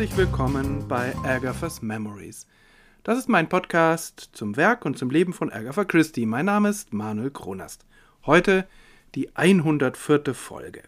herzlich willkommen bei Agatha's Memories. Das ist mein Podcast zum Werk und zum Leben von Agatha Christie. Mein Name ist Manuel Kronast. Heute die 104. Folge.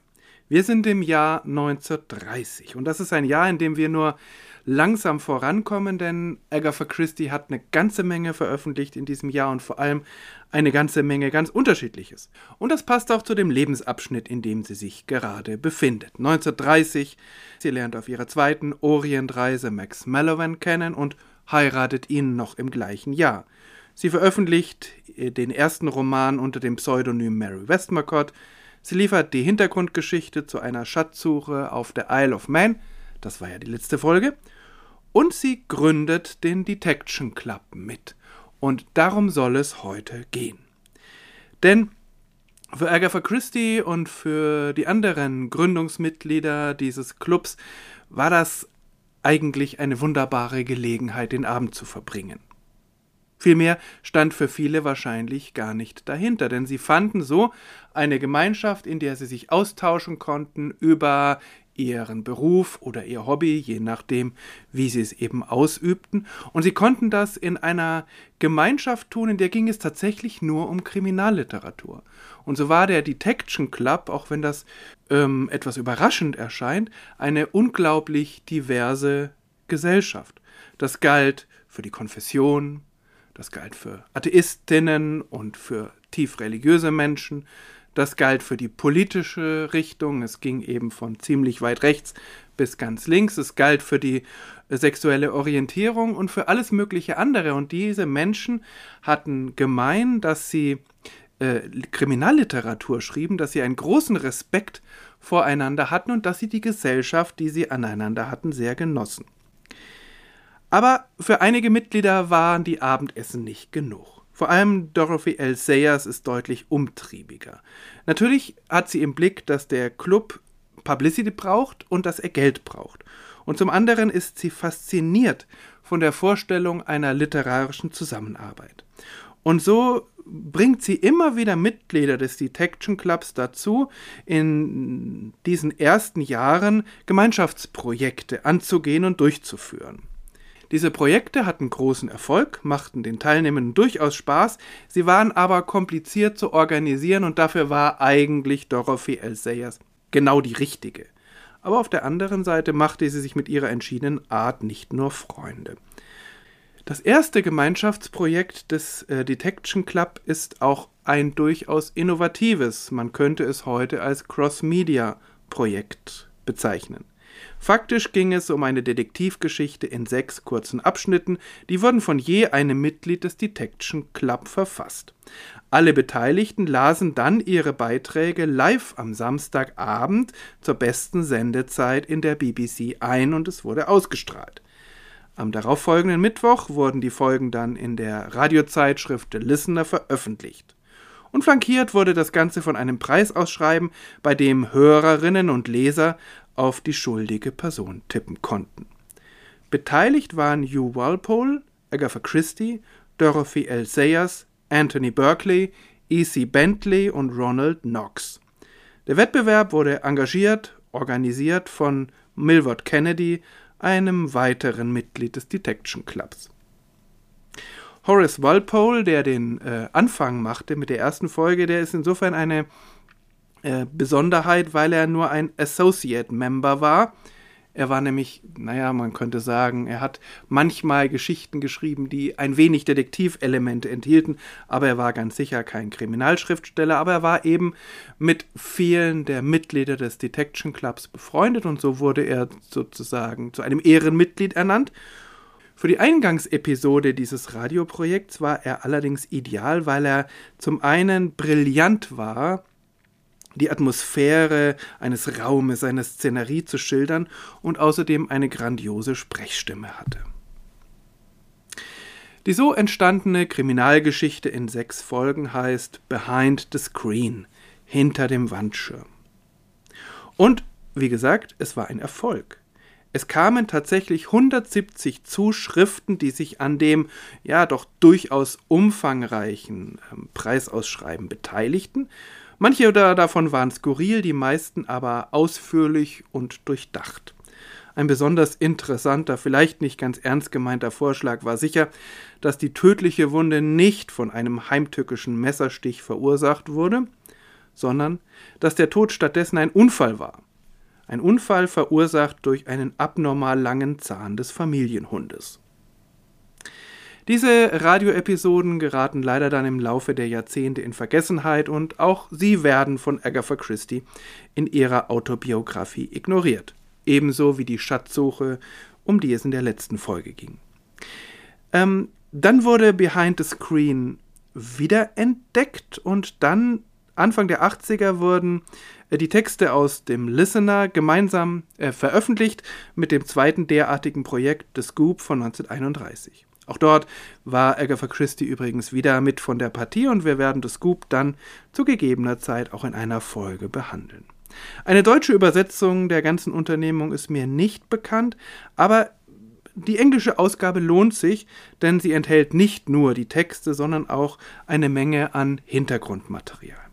Wir sind im Jahr 1930 und das ist ein Jahr, in dem wir nur langsam vorankommen, denn Agatha Christie hat eine ganze Menge veröffentlicht in diesem Jahr und vor allem eine ganze Menge ganz unterschiedliches. Und das passt auch zu dem Lebensabschnitt, in dem sie sich gerade befindet. 1930, sie lernt auf ihrer zweiten Orientreise Max Mallowan kennen und heiratet ihn noch im gleichen Jahr. Sie veröffentlicht den ersten Roman unter dem Pseudonym Mary Westmacott. Sie liefert die Hintergrundgeschichte zu einer Schatzsuche auf der Isle of Man. Das war ja die letzte Folge. Und sie gründet den Detection Club mit. Und darum soll es heute gehen. Denn für Agatha Christie und für die anderen Gründungsmitglieder dieses Clubs war das eigentlich eine wunderbare Gelegenheit, den Abend zu verbringen. Vielmehr stand für viele wahrscheinlich gar nicht dahinter, denn sie fanden so eine Gemeinschaft, in der sie sich austauschen konnten über ihren Beruf oder ihr Hobby, je nachdem, wie sie es eben ausübten. Und sie konnten das in einer Gemeinschaft tun, in der ging es tatsächlich nur um Kriminalliteratur. Und so war der Detection Club, auch wenn das ähm, etwas überraschend erscheint, eine unglaublich diverse Gesellschaft. Das galt für die Konfession, das galt für Atheistinnen und für tief religiöse Menschen, das galt für die politische Richtung. Es ging eben von ziemlich weit rechts bis ganz links. Es galt für die sexuelle Orientierung und für alles mögliche andere. Und diese Menschen hatten gemein, dass sie äh, Kriminalliteratur schrieben, dass sie einen großen Respekt voreinander hatten und dass sie die Gesellschaft, die sie aneinander hatten, sehr genossen. Aber für einige Mitglieder waren die Abendessen nicht genug. Vor allem Dorothy L. Sayers ist deutlich umtriebiger. Natürlich hat sie im Blick, dass der Club Publicity braucht und dass er Geld braucht. Und zum anderen ist sie fasziniert von der Vorstellung einer literarischen Zusammenarbeit. Und so bringt sie immer wieder Mitglieder des Detection Clubs dazu, in diesen ersten Jahren Gemeinschaftsprojekte anzugehen und durchzuführen. Diese Projekte hatten großen Erfolg, machten den Teilnehmenden durchaus Spaß, sie waren aber kompliziert zu organisieren und dafür war eigentlich Dorothy L. Sayers genau die richtige. Aber auf der anderen Seite machte sie sich mit ihrer entschiedenen Art nicht nur Freunde. Das erste Gemeinschaftsprojekt des äh, Detection Club ist auch ein durchaus innovatives, man könnte es heute als Cross-Media-Projekt bezeichnen. Faktisch ging es um eine Detektivgeschichte in sechs kurzen Abschnitten, die wurden von je einem Mitglied des Detection Club verfasst. Alle Beteiligten lasen dann ihre Beiträge live am Samstagabend zur besten Sendezeit in der BBC ein und es wurde ausgestrahlt. Am darauffolgenden Mittwoch wurden die Folgen dann in der Radiozeitschrift The Listener veröffentlicht. Und flankiert wurde das Ganze von einem Preisausschreiben, bei dem Hörerinnen und Leser auf die schuldige Person tippen konnten. Beteiligt waren Hugh Walpole, Agatha Christie, Dorothy L. Sayers, Anthony Berkeley, E.C. Bentley und Ronald Knox. Der Wettbewerb wurde engagiert, organisiert von Milward Kennedy, einem weiteren Mitglied des Detection Clubs. Horace Walpole, der den äh, Anfang machte mit der ersten Folge, der ist insofern eine äh, Besonderheit, weil er nur ein Associate Member war. Er war nämlich, naja, man könnte sagen, er hat manchmal Geschichten geschrieben, die ein wenig Detektivelemente enthielten, aber er war ganz sicher kein Kriminalschriftsteller, aber er war eben mit vielen der Mitglieder des Detection Clubs befreundet und so wurde er sozusagen zu einem Ehrenmitglied ernannt. Für die Eingangsepisode dieses Radioprojekts war er allerdings ideal, weil er zum einen brillant war, die Atmosphäre eines Raumes, einer Szenerie zu schildern und außerdem eine grandiose Sprechstimme hatte. Die so entstandene Kriminalgeschichte in sechs Folgen heißt Behind the Screen, hinter dem Wandschirm. Und, wie gesagt, es war ein Erfolg. Es kamen tatsächlich 170 Zuschriften, die sich an dem ja doch durchaus umfangreichen ähm, Preisausschreiben beteiligten, Manche davon waren skurril, die meisten aber ausführlich und durchdacht. Ein besonders interessanter, vielleicht nicht ganz ernst gemeinter Vorschlag war sicher, dass die tödliche Wunde nicht von einem heimtückischen Messerstich verursacht wurde, sondern dass der Tod stattdessen ein Unfall war. Ein Unfall verursacht durch einen abnormal langen Zahn des Familienhundes. Diese Radioepisoden geraten leider dann im Laufe der Jahrzehnte in Vergessenheit und auch sie werden von Agatha Christie in ihrer Autobiografie ignoriert. Ebenso wie die Schatzsuche, um die es in der letzten Folge ging. Ähm, dann wurde Behind the Screen wiederentdeckt und dann Anfang der 80er wurden äh, die Texte aus dem Listener gemeinsam äh, veröffentlicht mit dem zweiten derartigen Projekt The Scoop von 1931. Auch dort war Agatha Christie übrigens wieder mit von der Partie und wir werden The Scoop dann zu gegebener Zeit auch in einer Folge behandeln. Eine deutsche Übersetzung der ganzen Unternehmung ist mir nicht bekannt, aber die englische Ausgabe lohnt sich, denn sie enthält nicht nur die Texte, sondern auch eine Menge an Hintergrundmaterial.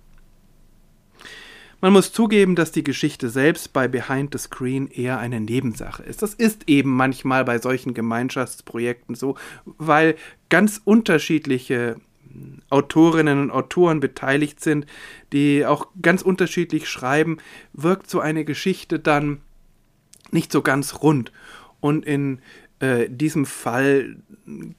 Man muss zugeben, dass die Geschichte selbst bei Behind the Screen eher eine Nebensache ist. Das ist eben manchmal bei solchen Gemeinschaftsprojekten so, weil ganz unterschiedliche hm, Autorinnen und Autoren beteiligt sind, die auch ganz unterschiedlich schreiben, wirkt so eine Geschichte dann nicht so ganz rund. Und in äh, diesem Fall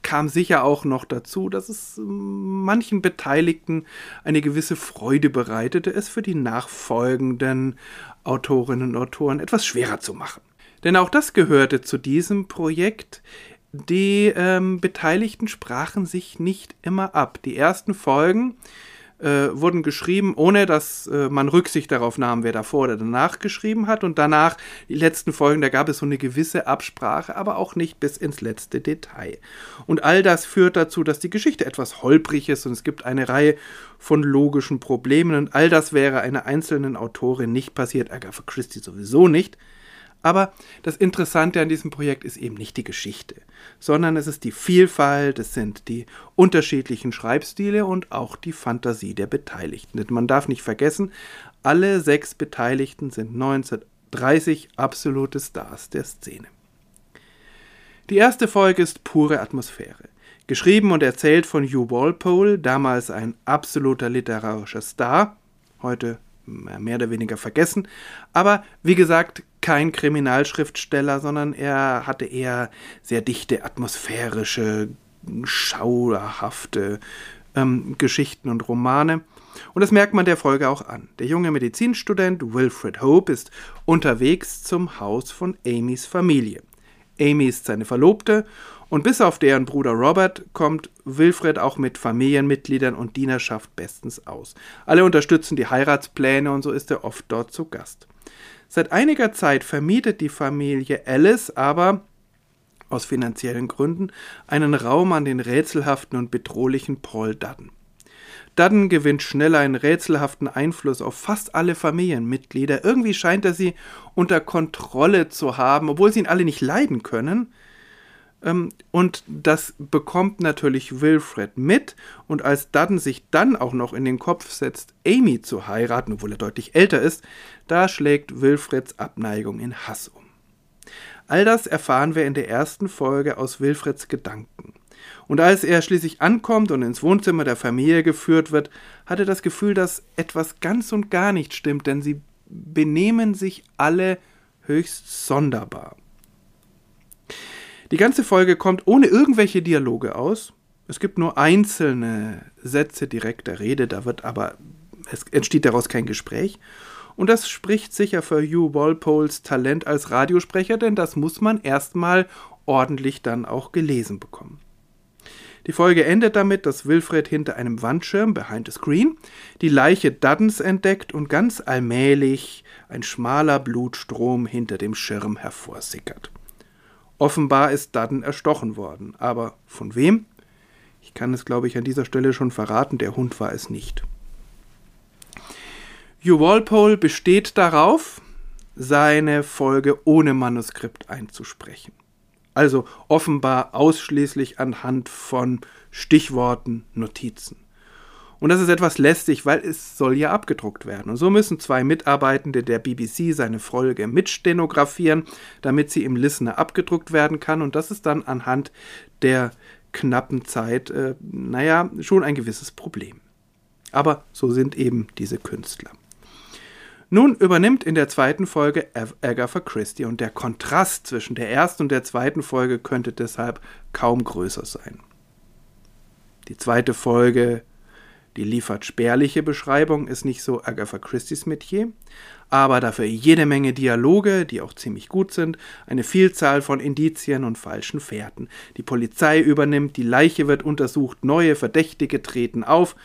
kam sicher auch noch dazu, dass es manchen Beteiligten eine gewisse Freude bereitete, es für die nachfolgenden Autorinnen und Autoren etwas schwerer zu machen. Denn auch das gehörte zu diesem Projekt. Die ähm, Beteiligten sprachen sich nicht immer ab. Die ersten Folgen äh, wurden geschrieben, ohne dass äh, man Rücksicht darauf nahm, wer davor oder danach geschrieben hat. Und danach, die letzten Folgen, da gab es so eine gewisse Absprache, aber auch nicht bis ins letzte Detail. Und all das führt dazu, dass die Geschichte etwas holprig ist und es gibt eine Reihe von logischen Problemen. Und all das wäre einer einzelnen Autorin nicht passiert, Agatha Christie sowieso nicht. Aber das Interessante an diesem Projekt ist eben nicht die Geschichte, sondern es ist die Vielfalt, es sind die unterschiedlichen Schreibstile und auch die Fantasie der Beteiligten. Denn man darf nicht vergessen, alle sechs Beteiligten sind 1930 absolute Stars der Szene. Die erste Folge ist pure Atmosphäre. Geschrieben und erzählt von Hugh Walpole, damals ein absoluter literarischer Star, heute mehr oder weniger vergessen. Aber wie gesagt, kein Kriminalschriftsteller, sondern er hatte eher sehr dichte, atmosphärische, schauerhafte ähm, Geschichten und Romane. Und das merkt man der Folge auch an. Der junge Medizinstudent Wilfred Hope ist unterwegs zum Haus von Amys Familie. Amy ist seine Verlobte und bis auf deren Bruder Robert kommt Wilfred auch mit Familienmitgliedern und Dienerschaft bestens aus. Alle unterstützen die Heiratspläne und so ist er oft dort zu Gast. Seit einiger Zeit vermietet die Familie Alice aber aus finanziellen Gründen einen Raum an den rätselhaften und bedrohlichen Paul Dudden. Dudden gewinnt schnell einen rätselhaften Einfluss auf fast alle Familienmitglieder. Irgendwie scheint er sie unter Kontrolle zu haben, obwohl sie ihn alle nicht leiden können. Ähm, und das bekommt natürlich Wilfred mit. Und als Dudden sich dann auch noch in den Kopf setzt, Amy zu heiraten, obwohl er deutlich älter ist, da schlägt Wilfreds Abneigung in Hass um. All das erfahren wir in der ersten Folge aus Wilfreds Gedanken. Und als er schließlich ankommt und ins Wohnzimmer der Familie geführt wird, hat er das Gefühl, dass etwas ganz und gar nicht stimmt, denn sie benehmen sich alle höchst sonderbar. Die ganze Folge kommt ohne irgendwelche Dialoge aus. Es gibt nur einzelne Sätze direkter Rede, da wird aber, es entsteht daraus kein Gespräch. Und das spricht sicher für Hugh Walpoles Talent als Radiosprecher, denn das muss man erstmal ordentlich dann auch gelesen bekommen. Die Folge endet damit, dass Wilfred hinter einem Wandschirm behind the screen die Leiche Duddens entdeckt und ganz allmählich ein schmaler Blutstrom hinter dem Schirm hervorsickert. Offenbar ist Dudden erstochen worden. Aber von wem? Ich kann es, glaube ich, an dieser Stelle schon verraten, der Hund war es nicht. Hugh Walpole besteht darauf, seine Folge ohne Manuskript einzusprechen. Also offenbar ausschließlich anhand von Stichworten, Notizen. Und das ist etwas lästig, weil es soll ja abgedruckt werden. Und so müssen zwei Mitarbeitende der BBC seine Folge mitstenografieren, damit sie im Listener abgedruckt werden kann. Und das ist dann anhand der knappen Zeit, äh, naja, schon ein gewisses Problem. Aber so sind eben diese Künstler. Nun übernimmt in der zweiten Folge Agatha Christie und der Kontrast zwischen der ersten und der zweiten Folge könnte deshalb kaum größer sein. Die zweite Folge, die liefert spärliche Beschreibung, ist nicht so Agatha Christie's Metier, aber dafür jede Menge Dialoge, die auch ziemlich gut sind, eine Vielzahl von Indizien und falschen Fährten. Die Polizei übernimmt, die Leiche wird untersucht, neue Verdächtige treten auf,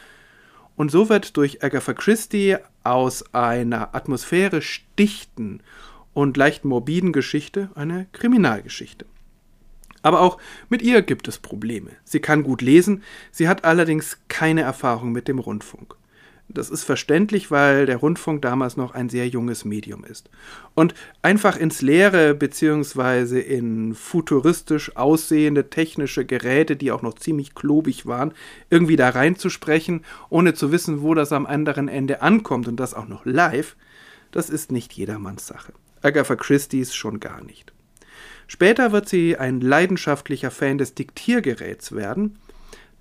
und so wird durch Agatha Christie aus einer atmosphärisch dichten und leicht morbiden Geschichte eine Kriminalgeschichte. Aber auch mit ihr gibt es Probleme. Sie kann gut lesen, sie hat allerdings keine Erfahrung mit dem Rundfunk. Das ist verständlich, weil der Rundfunk damals noch ein sehr junges Medium ist. Und einfach ins Leere bzw. in futuristisch aussehende technische Geräte, die auch noch ziemlich klobig waren, irgendwie da reinzusprechen, ohne zu wissen, wo das am anderen Ende ankommt und das auch noch live, das ist nicht jedermanns Sache. Agatha Christie's schon gar nicht. Später wird sie ein leidenschaftlicher Fan des Diktiergeräts werden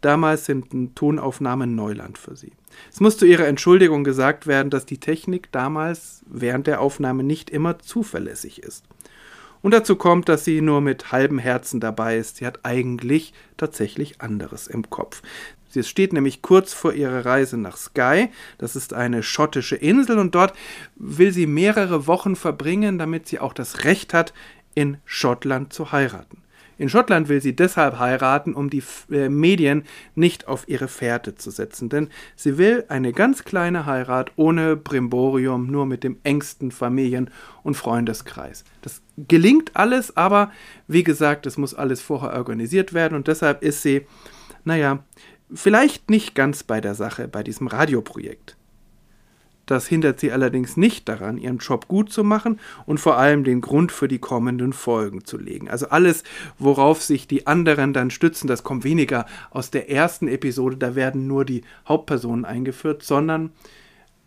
Damals sind Tonaufnahmen Neuland für sie. Es muss zu ihrer Entschuldigung gesagt werden, dass die Technik damals während der Aufnahme nicht immer zuverlässig ist. Und dazu kommt, dass sie nur mit halbem Herzen dabei ist. Sie hat eigentlich tatsächlich anderes im Kopf. Sie steht nämlich kurz vor ihrer Reise nach Skye. Das ist eine schottische Insel und dort will sie mehrere Wochen verbringen, damit sie auch das Recht hat, in Schottland zu heiraten. In Schottland will sie deshalb heiraten, um die äh, Medien nicht auf ihre Fährte zu setzen, denn sie will eine ganz kleine Heirat ohne Brimborium, nur mit dem engsten Familien- und Freundeskreis. Das gelingt alles, aber wie gesagt, es muss alles vorher organisiert werden und deshalb ist sie, naja, vielleicht nicht ganz bei der Sache, bei diesem Radioprojekt. Das hindert sie allerdings nicht daran, ihren Job gut zu machen und vor allem den Grund für die kommenden Folgen zu legen. Also alles, worauf sich die anderen dann stützen, das kommt weniger aus der ersten Episode, da werden nur die Hauptpersonen eingeführt, sondern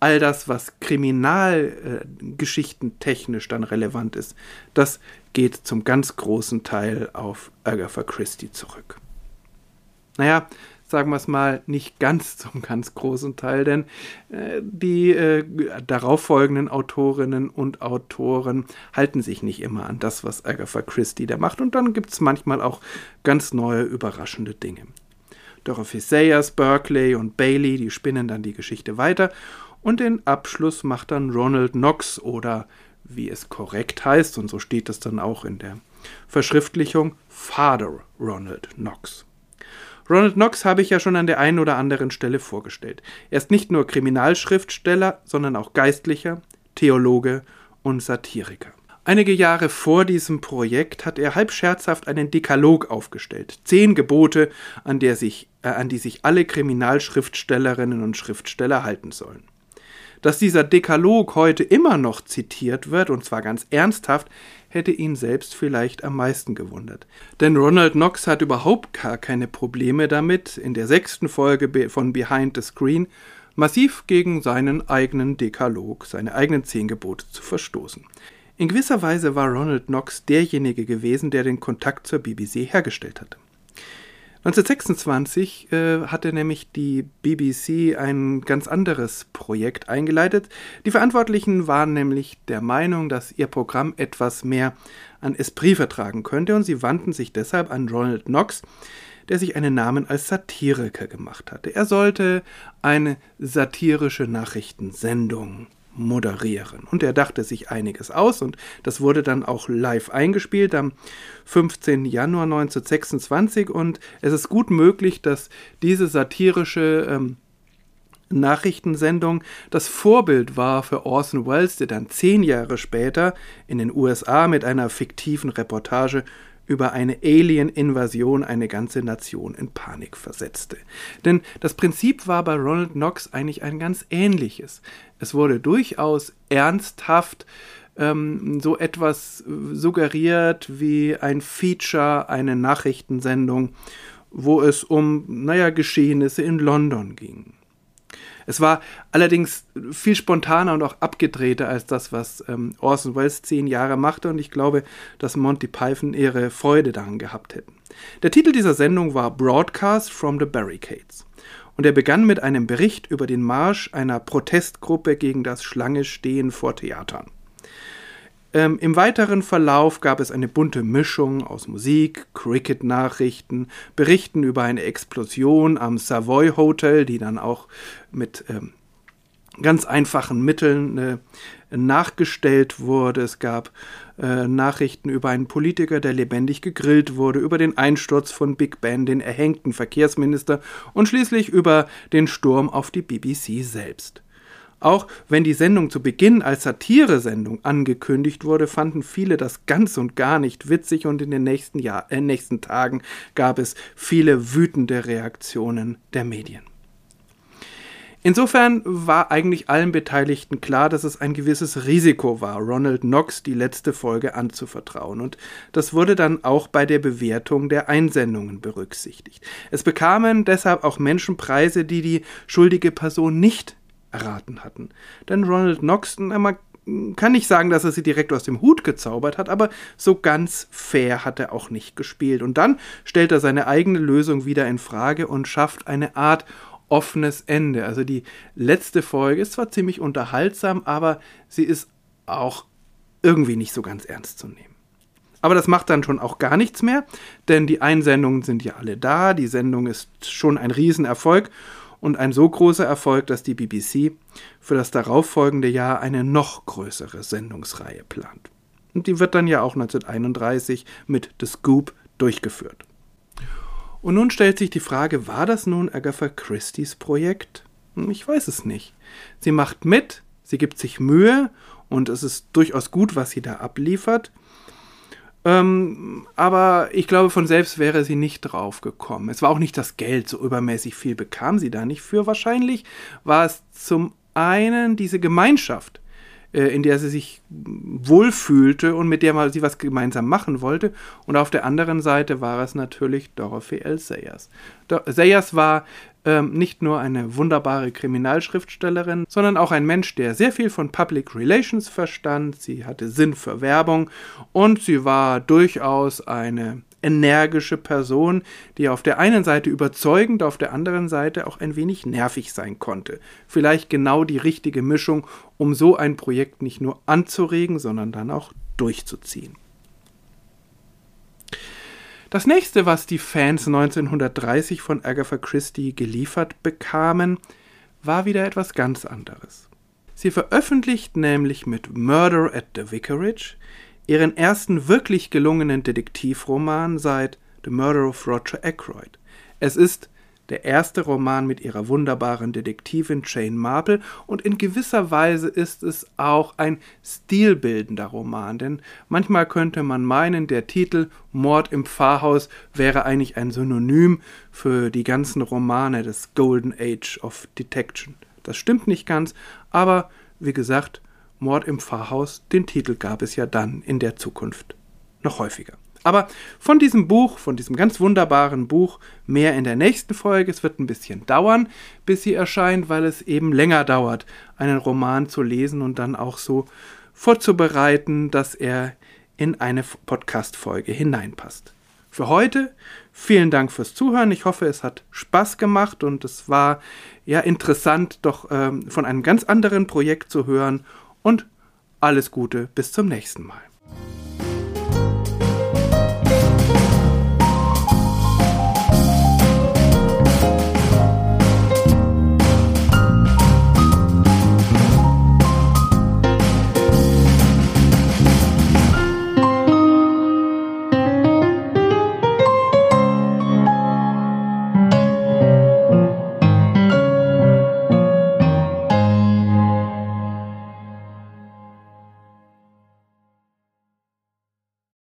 all das, was Kriminalgeschichten äh, technisch dann relevant ist, das geht zum ganz großen Teil auf Agatha Christie zurück. Naja, sagen wir es mal, nicht ganz zum ganz großen Teil, denn äh, die äh, darauffolgenden Autorinnen und Autoren halten sich nicht immer an das, was Agatha Christie da macht. Und dann gibt es manchmal auch ganz neue, überraschende Dinge. Dorothy Sayers, Berkeley und Bailey, die spinnen dann die Geschichte weiter. Und den Abschluss macht dann Ronald Knox oder wie es korrekt heißt, und so steht es dann auch in der Verschriftlichung, Father Ronald Knox. Ronald Knox habe ich ja schon an der einen oder anderen Stelle vorgestellt. Er ist nicht nur Kriminalschriftsteller, sondern auch Geistlicher, Theologe und Satiriker. Einige Jahre vor diesem Projekt hat er halb scherzhaft einen Dekalog aufgestellt. Zehn Gebote, an, sich, äh, an die sich alle Kriminalschriftstellerinnen und Schriftsteller halten sollen. Dass dieser Dekalog heute immer noch zitiert wird, und zwar ganz ernsthaft, hätte ihn selbst vielleicht am meisten gewundert. Denn Ronald Knox hat überhaupt gar keine Probleme damit, in der sechsten Folge von Behind the Screen massiv gegen seinen eigenen Dekalog, seine eigenen zehn Gebote zu verstoßen. In gewisser Weise war Ronald Knox derjenige gewesen, der den Kontakt zur BBC hergestellt hatte. 1926 äh, hatte nämlich die BBC ein ganz anderes Projekt eingeleitet. Die Verantwortlichen waren nämlich der Meinung, dass ihr Programm etwas mehr an Esprit vertragen könnte und sie wandten sich deshalb an Ronald Knox, der sich einen Namen als Satiriker gemacht hatte. Er sollte eine satirische Nachrichtensendung moderieren. Und er dachte sich einiges aus und das wurde dann auch live eingespielt am 15. Januar 1926 und es ist gut möglich, dass diese satirische ähm, Nachrichtensendung das Vorbild war für Orson Welles, der dann zehn Jahre später in den USA mit einer fiktiven Reportage über eine Alien-Invasion eine ganze Nation in Panik versetzte. Denn das Prinzip war bei Ronald Knox eigentlich ein ganz ähnliches. Es wurde durchaus ernsthaft ähm, so etwas suggeriert wie ein Feature, eine Nachrichtensendung, wo es um, naja, Geschehnisse in London ging. Es war allerdings viel spontaner und auch abgedrehter als das, was ähm, Orson Welles zehn Jahre machte und ich glaube, dass Monty Python ihre Freude daran gehabt hätten. Der Titel dieser Sendung war Broadcast from the Barricades und er begann mit einem Bericht über den Marsch einer Protestgruppe gegen das Schlange-Stehen vor Theatern. Ähm, Im weiteren Verlauf gab es eine bunte Mischung aus Musik, Cricket-Nachrichten, Berichten über eine Explosion am Savoy Hotel, die dann auch mit ähm, ganz einfachen Mitteln äh, nachgestellt wurde. Es gab äh, Nachrichten über einen Politiker, der lebendig gegrillt wurde, über den Einsturz von Big Ben, den erhängten Verkehrsminister und schließlich über den Sturm auf die BBC selbst. Auch wenn die Sendung zu Beginn als Satiresendung angekündigt wurde, fanden viele das ganz und gar nicht witzig und in den nächsten, Jahr, äh, nächsten Tagen gab es viele wütende Reaktionen der Medien. Insofern war eigentlich allen Beteiligten klar, dass es ein gewisses Risiko war, Ronald Knox die letzte Folge anzuvertrauen. Und das wurde dann auch bei der Bewertung der Einsendungen berücksichtigt. Es bekamen deshalb auch Menschen Preise, die die schuldige Person nicht erraten hatten. Denn Ronald Knox, man kann nicht sagen, dass er sie direkt aus dem Hut gezaubert hat, aber so ganz fair hat er auch nicht gespielt. Und dann stellt er seine eigene Lösung wieder in Frage und schafft eine Art offenes Ende. Also die letzte Folge ist zwar ziemlich unterhaltsam, aber sie ist auch irgendwie nicht so ganz ernst zu nehmen. Aber das macht dann schon auch gar nichts mehr, denn die Einsendungen sind ja alle da, die Sendung ist schon ein Riesenerfolg und ein so großer Erfolg, dass die BBC für das darauffolgende Jahr eine noch größere Sendungsreihe plant. Und die wird dann ja auch 1931 mit The Scoop durchgeführt. Und nun stellt sich die Frage, war das nun Agatha Christie's Projekt? Hm, ich weiß es nicht. Sie macht mit, sie gibt sich Mühe und es ist durchaus gut, was sie da abliefert. Ähm, aber ich glaube, von selbst wäre sie nicht drauf gekommen. Es war auch nicht das Geld, so übermäßig viel bekam sie da nicht für. Wahrscheinlich war es zum einen diese Gemeinschaft, in der sie sich wohlfühlte und mit der sie was gemeinsam machen wollte. Und auf der anderen Seite war es natürlich Dorothy L. Sayers. Do Sayers war ähm, nicht nur eine wunderbare Kriminalschriftstellerin, sondern auch ein Mensch, der sehr viel von Public Relations verstand. Sie hatte Sinn für Werbung und sie war durchaus eine energische Person, die auf der einen Seite überzeugend, auf der anderen Seite auch ein wenig nervig sein konnte. Vielleicht genau die richtige Mischung, um so ein Projekt nicht nur anzuregen, sondern dann auch durchzuziehen. Das nächste, was die Fans 1930 von Agatha Christie geliefert bekamen, war wieder etwas ganz anderes. Sie veröffentlicht nämlich mit Murder at the Vicarage ihren ersten wirklich gelungenen Detektivroman seit The Murder of Roger Ackroyd. Es ist der erste Roman mit ihrer wunderbaren Detektivin Jane Marple und in gewisser Weise ist es auch ein stilbildender Roman, denn manchmal könnte man meinen, der Titel Mord im Pfarrhaus wäre eigentlich ein Synonym für die ganzen Romane des Golden Age of Detection. Das stimmt nicht ganz, aber wie gesagt, Mord im Pfarrhaus, den Titel gab es ja dann in der Zukunft noch häufiger. Aber von diesem Buch, von diesem ganz wunderbaren Buch, mehr in der nächsten Folge. Es wird ein bisschen dauern, bis sie erscheint, weil es eben länger dauert, einen Roman zu lesen und dann auch so vorzubereiten, dass er in eine Podcast-Folge hineinpasst. Für heute vielen Dank fürs Zuhören. Ich hoffe, es hat Spaß gemacht und es war ja interessant, doch ähm, von einem ganz anderen Projekt zu hören und alles Gute bis zum nächsten Mal.